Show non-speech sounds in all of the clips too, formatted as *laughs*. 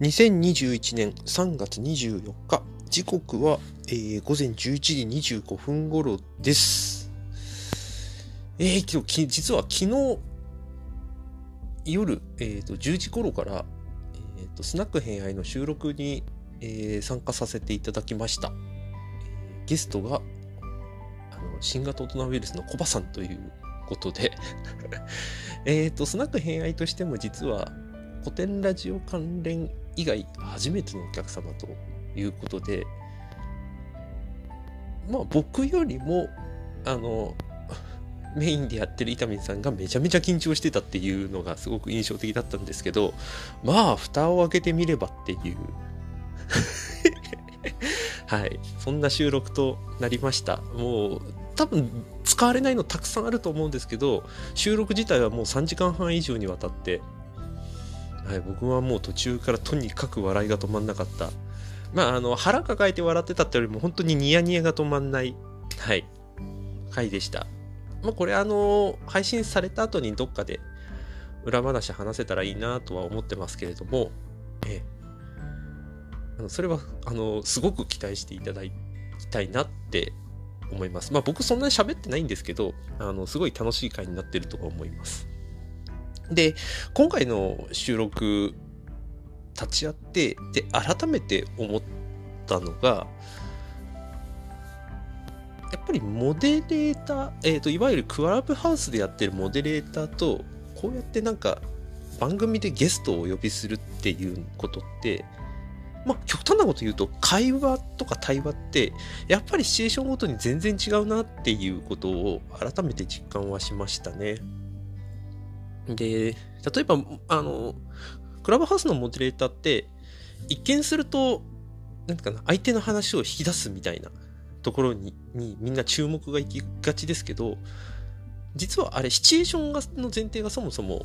2021年3月24日、時刻は、えー、午前11時25分頃です。えー、今日、実は昨日、夜、えーと、10時頃から、えーと、スナック偏愛の収録に、えー、参加させていただきました。ゲストが、あの新型大人ウイルスのコバさんということで *laughs* えっと、スナック偏愛としても実は古典ラジオ関連以外初めてのお客様ということで、まあ僕よりも、あの、メインでやってる伊丹さんがめちゃめちゃ緊張してたっていうのがすごく印象的だったんですけど、まあ、蓋を開けてみればっていう *laughs* はい。そんな収録となりました。もう、多分使われないのたくさんあると思うんですけど、収録自体はもう3時間半以上にわたってはい、僕はもう途中からとにかく笑いが止まんなかった。まあ、あの、腹抱えて笑ってたってよりも本当にニヤニヤが止まんない、はい、回でした。まあ、これあの、配信された後にどっかで裏話話せたらいいなとは思ってますけれども、ええ、それは、あの、すごく期待していただきたいなって思います。まあ僕そんなに喋ってないんですけど、あの、すごい楽しい回になってると思います。で、今回の収録、立ち会って、で、改めて思ったのが、やっぱりモデレーター、えっ、ー、と、いわゆるクラブハウスでやってるモデレーターと、こうやってなんか、番組でゲストをお呼びするっていうことって、まあ、極端なこと言うと、会話とか対話って、やっぱりシチュエーションごとに全然違うなっていうことを改めて実感はしましたね。で、例えば、あの、クラブハウスのモデレーターって、一見すると、なんかな、相手の話を引き出すみたいなところにみんな注目がいきがちですけど、実はあれ、シチュエーションがの前提がそもそも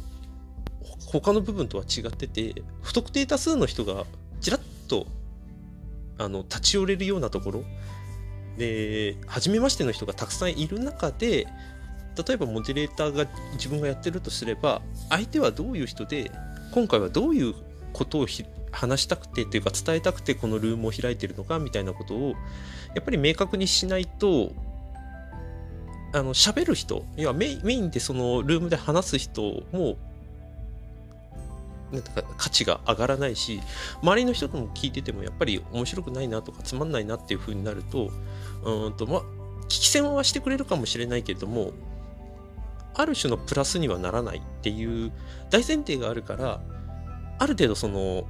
他の部分とは違ってて、不特定多数の人がちらっとあの立ち寄れるようなところ。で、初めましての人がたくさんいる中で、例えばモデレーターが自分がやってるとすれば相手はどういう人で今回はどういうことを話したくてというか伝えたくてこのルームを開いてるのかみたいなことをやっぱり明確にしないとあの喋る人要はメインでそのルームで話す人もなんか価値が上がらないし周りの人とも聞いててもやっぱり面白くないなとかつまんないなっていう風になるとうんとまあ聞き戦はしてくれるかもしれないけれどもある種のプラスにはならないっていう大前提があるからある程度その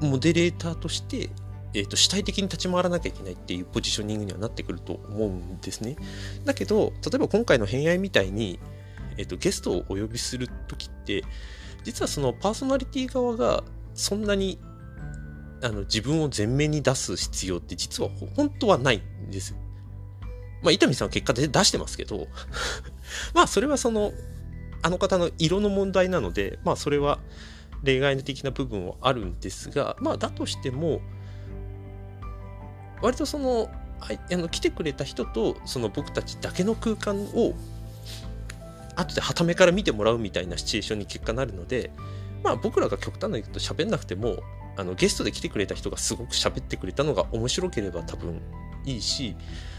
モデレーターとして、えーと、主体的に立ち回らなきゃいけないっていうポジショニングにはなってくると思うんですね。だけど例えば今回の偏愛みたいに、えーと、ゲストをお呼びする時って実はそのパーソナリティ側がそんなにあの自分を前面に出す必要って実は本当はないんですよ。まあ、伊丹さんは結果で出してますけど *laughs* まあ、それはその、あの方の色の問題なので、まあ、それは例外的な部分はあるんですが、まあ、だとしても、割とその、あの来てくれた人とその僕たちだけの空間を後ではためから見てもらうみたいなシチュエーションに結果なるのでまあ僕らが極端な言うと喋んなくてもあのゲストで来てくれた人がすごく喋ってくれたのが面白ければ多分いいし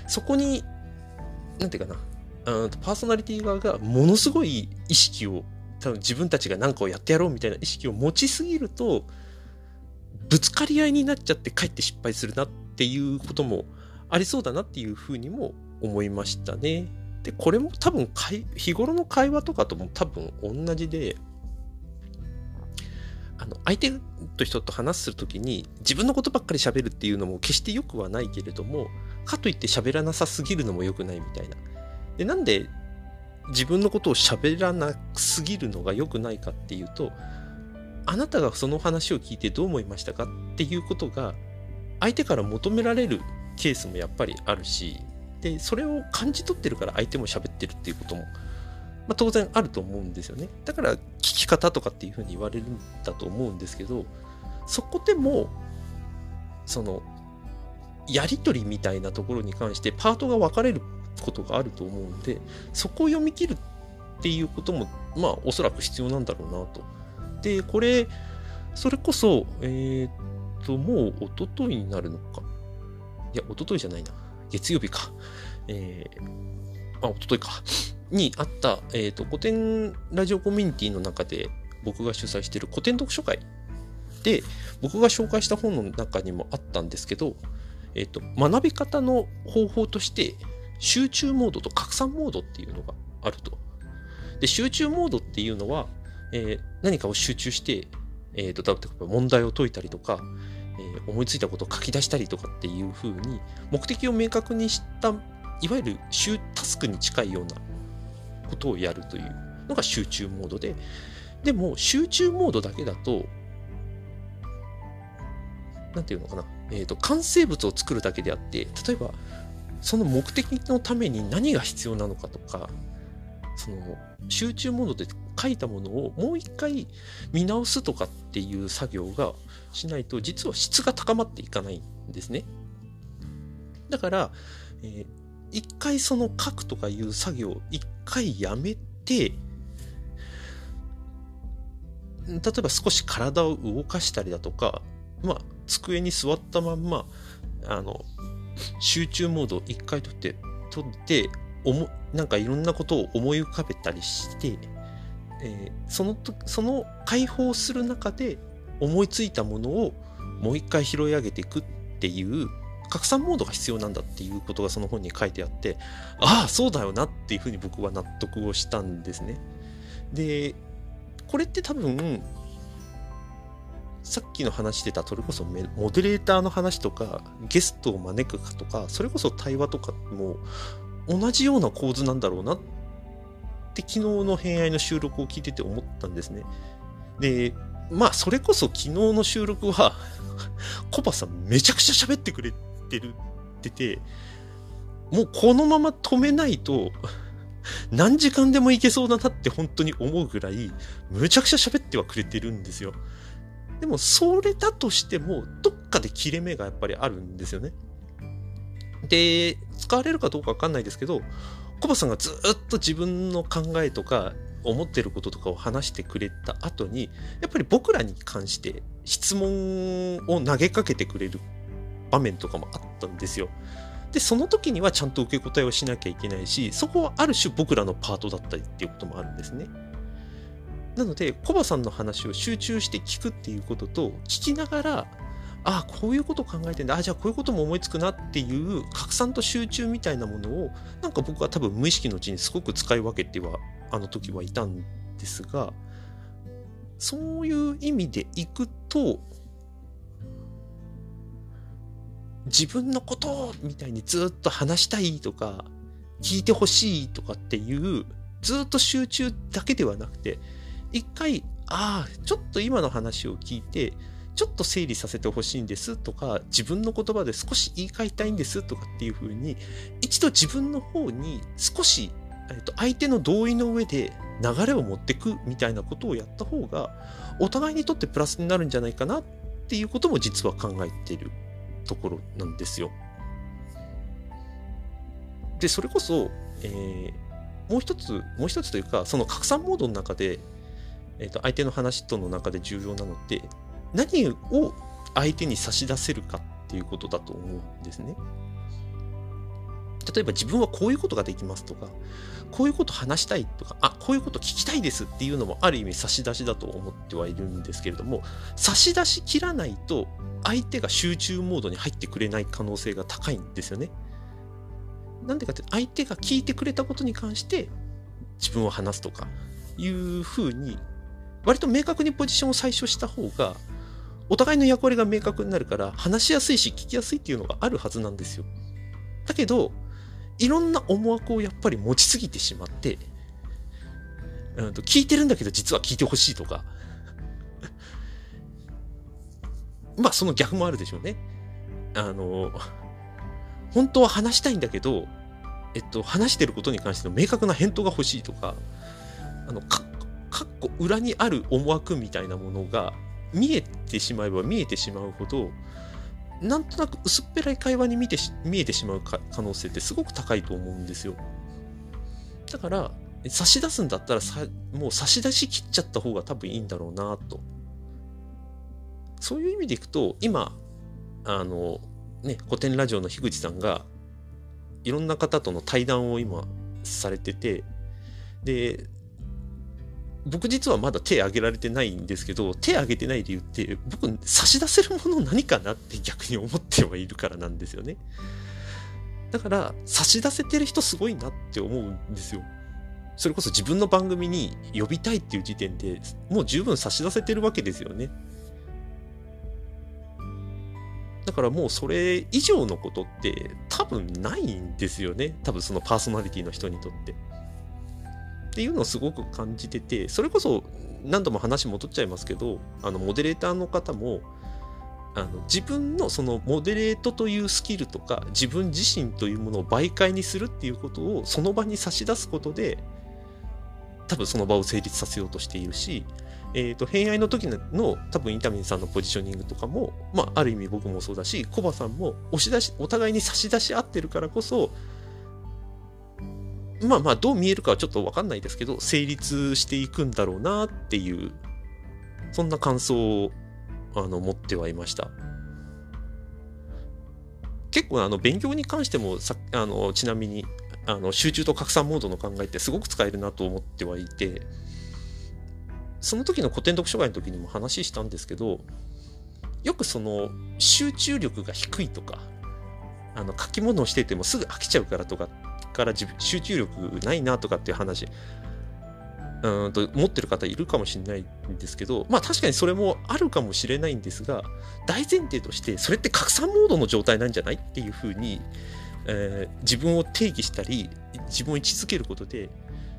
そこに何て言うかなうんパーソナリティ側がものすごい意識を多分自分たちが何かをやってやろうみたいな意識を持ちすぎるとぶつかり合いになっちゃってかえって失敗するなっていうこともありそうだなっていうふうにも思いましたね。でこれも多分かい日頃の会話とかとも多分同じであの相手と人と話する時に自分のことばっかり喋るっていうのも決して良くはないけれどもかといって喋らなさすぎるのも良くないみたいな。でなんで自分のことを喋らなすぎるのが良くないかっていうとあなたがその話を聞いてどう思いましたかっていうことが相手から求められるケースもやっぱりあるしでそれを感じ取ってるから相手も喋ってるっていうことも、まあ、当然あると思うんですよねだから聞き方とかっていうふうに言われるんだと思うんですけどそこでもそのやり取りみたいなところに関してパートが分かれることがあると思うんでそこを読み切るっていうことも、まあ、おそらく必要なんだろうなと。で、これ、それこそ、えー、っと、もう一昨日になるのか。いや、一昨日じゃないな。月曜日か。えー、あ、一昨日か。にあった、えー、っと、古典ラジオコミュニティの中で僕が主催している古典読書会で、僕が紹介した本の中にもあったんですけど、えっ、と、学び方の方法として、集中モードと拡散モードっていうのがあると。で、集中モードっていうのは、えー、何かを集中して、えっ、ー、と、例えば問題を解いたりとか、思いついたことを書き出したりとかっていう風に、目的を明確にした、いわゆるタスクに近いようなことをやるというのが集中モードで、でも集中モードだけだと、なんていうのかな、えっ、ー、と、完成物を作るだけであって、例えば、その目的のために何が必要なのかとか、その集中モードで書いたものをもう一回見直すとかっていう作業がしないと実は質が高まっていかないんですね。だから、えー、一回その書くとかいう作業を一回やめて、例えば少し体を動かしたりだとか、まあ、机に座ったまんま、あの、集中モードを一回取って、取って、おも、なんかいろんなことを思い浮かべたりして、えー、そのと、その解放する中で思いついたものをもう一回拾い上げていくっていう拡散モードが必要なんだっていうことがその本に書いてあって、ああ、そうだよなっていうふうに僕は納得をしたんですね。で、これって多分、さっきの話してたそれこそモデレーターの話とかゲストを招くかとかそれこそ対話とかも同じような構図なんだろうなって昨日の偏愛の収録を聞いてて思ったんですね。で、まあそれこそ昨日の収録は *laughs* コバさんめちゃくちゃ喋ってくれてるっててもうこのまま止めないと何時間でもいけそうだなって本当に思うぐらいむちゃくちゃ喋ってはくれてるんですよ。でも、それだとしても、どっかで切れ目がやっぱりあるんですよね。で、使われるかどうかわかんないですけど、コバさんがずっと自分の考えとか、思ってることとかを話してくれた後に、やっぱり僕らに関して質問を投げかけてくれる場面とかもあったんですよ。で、その時にはちゃんと受け答えをしなきゃいけないし、そこはある種僕らのパートだったりっていうこともあるんですね。なので、コバさんの話を集中して聞くっていうことと、聞きながら、ああ、こういうこと考えてんだ。あじゃあこういうことも思いつくなっていう拡散と集中みたいなものを、なんか僕は多分無意識のうちにすごく使い分けては、あの時はいたんですが、そういう意味でいくと、自分のことみたいにずっと話したいとか、聞いてほしいとかっていう、ずっと集中だけではなくて、一回、ああ、ちょっと今の話を聞いて、ちょっと整理させてほしいんですとか、自分の言葉で少し言い換えたいんですとかっていう風に、一度自分の方に少し、えっと、相手の同意の上で流れを持ってくみたいなことをやった方が、お互いにとってプラスになるんじゃないかなっていうことも実は考えているところなんですよ。で、それこそ、えー、もう一つ、もう一つというか、その拡散モードの中で、えーと、相手の話との中で重要なのって何を相手に差し出せるかっていうことだと思うんですね。例えば自分はこういうことができますとか、こういうこと話したいとか、あ、こういうこと聞きたいですっていうのもある意味差し出しだと思ってはいるんですけれども、差し出し切らないと相手が集中モードに入ってくれない可能性が高いんですよね。なんでかって相手が聞いてくれたことに関して自分を話すとかいうふうに割と明確にポジションを最初した方が、お互いの役割が明確になるから、話しやすいし聞きやすいっていうのがあるはずなんですよ。だけど、いろんな思惑をやっぱり持ちすぎてしまって、うんと聞いてるんだけど実は聞いてほしいとか、*laughs* まあその逆もあるでしょうね。あの、本当は話したいんだけど、えっと、話してることに関しての明確な返答が欲しいとか、あの、かかっこ裏にある思惑みたいなものが見えてしまえば見えてしまうほどなんとなく薄っぺらい会話に見て見えてしまう可能性ってすごく高いと思うんですよだから差し出すんだったらさ、もう差し出し切っちゃった方が多分いいんだろうなと。そういう意味でいくと、今、あの、ね、古典ラジオの樋口さんが、いろんな方との対談を今されてて、で、僕実はまだ手挙げられてないんですけど、手挙げてない理由って、僕差し出せるもの何かなって逆に思ってはいるからなんですよね。だから、差し出せてる人すごいなって思うんですよ。それこそ自分の番組に呼びたいっていう時点でもう十分差し出せてるわけですよね。だからもうそれ以上のことって多分ないんですよね。多分そのパーソナリティの人にとって。っていうのをすごく感じてて、それこそ何度も話戻っちゃいますけど、あのモデレーターの方も、あの自分のそのモデレートというスキルとか自分自身というものを媒介にするっていうことをその場に差し出すことで多分その場を成立させようとしているしえーと、偏愛の時の多分インタミンさんのポジショニングとかも、まあ、ある意味僕もそうだしコバさんも押し出しお互いに差し出し合ってるからこそまあまあどう見えるかはちょっと分かんないですけど成立していくんだろうなっていうそんな感想をあの持ってはいました。結構あの勉強に関してもさあのちなみにあの集中と拡散モードの考えってすごく使えるなと思ってはいてその時の古典読書会の時にも話したんですけど、よくその集中力が低いとか、あの書き物をしててもすぐ飽きちゃうからとか、から集中力ないなとかっていう話、うんと持ってる方いるかもしれないんですけど、まあ確かにそれもあるかもしれないんですが、大前提としてそれって拡散モードの状態なんじゃないっていうふうに、えー、自分を定義したり、自分を位置づけることで、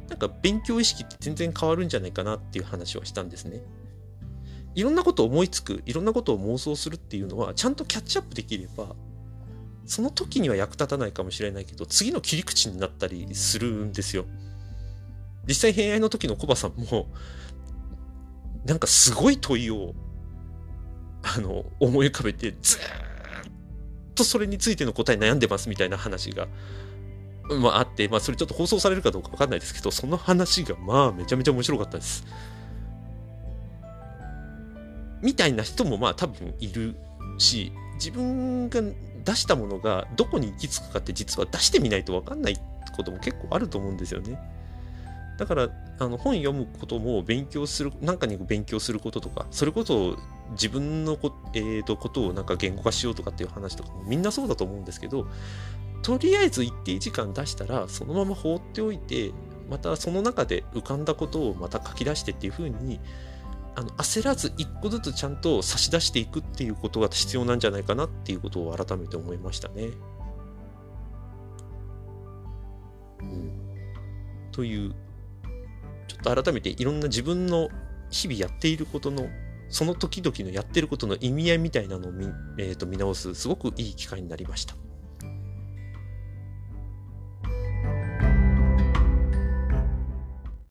なんか勉強意識って全然変わるんじゃないかなっていう話はしたんですね。いろんなことを思いつく、いろんなことを妄想するっていうのは、ちゃんとキャッチアップできれば、その時には役立たないかもしれないけど、次の切り口になったりするんですよ。実際、偏愛の時のコバさんも、なんかすごい問いを、あの、思い浮かべて、ずーっとそれについての答え悩んでますみたいな話がまあ、あって、まあ、それちょっと放送されるかどうかわかんないですけど、その話が、まあ、めちゃめちゃ面白かったです。みたいな人も、まあ、多分いるし、自分が出したものがどこに行き着くかって実は出してみないとわかんないことも結構あると思うんですよね。だから、あの本読むことも勉強する、なんかに勉強することとか、それこそ自分のこ,、えーと、ことをなんか言語化しようとかっていう話とかもみんなそうだと思うんですけど、とりあえず一定時間出したらそのまま放っておいてまたその中で浮かんだことをまた書き出してっていう風にあの焦らず一個ずつちゃんと差し出していくっていうことが必要なんじゃないかなっていうことを改めて思いましたね。うん、というちょっと改めていろんな自分の日々やっていることのその時々のやってることの意味合いみたいなのを見,、えー、と見直すすごくいい機会になりました。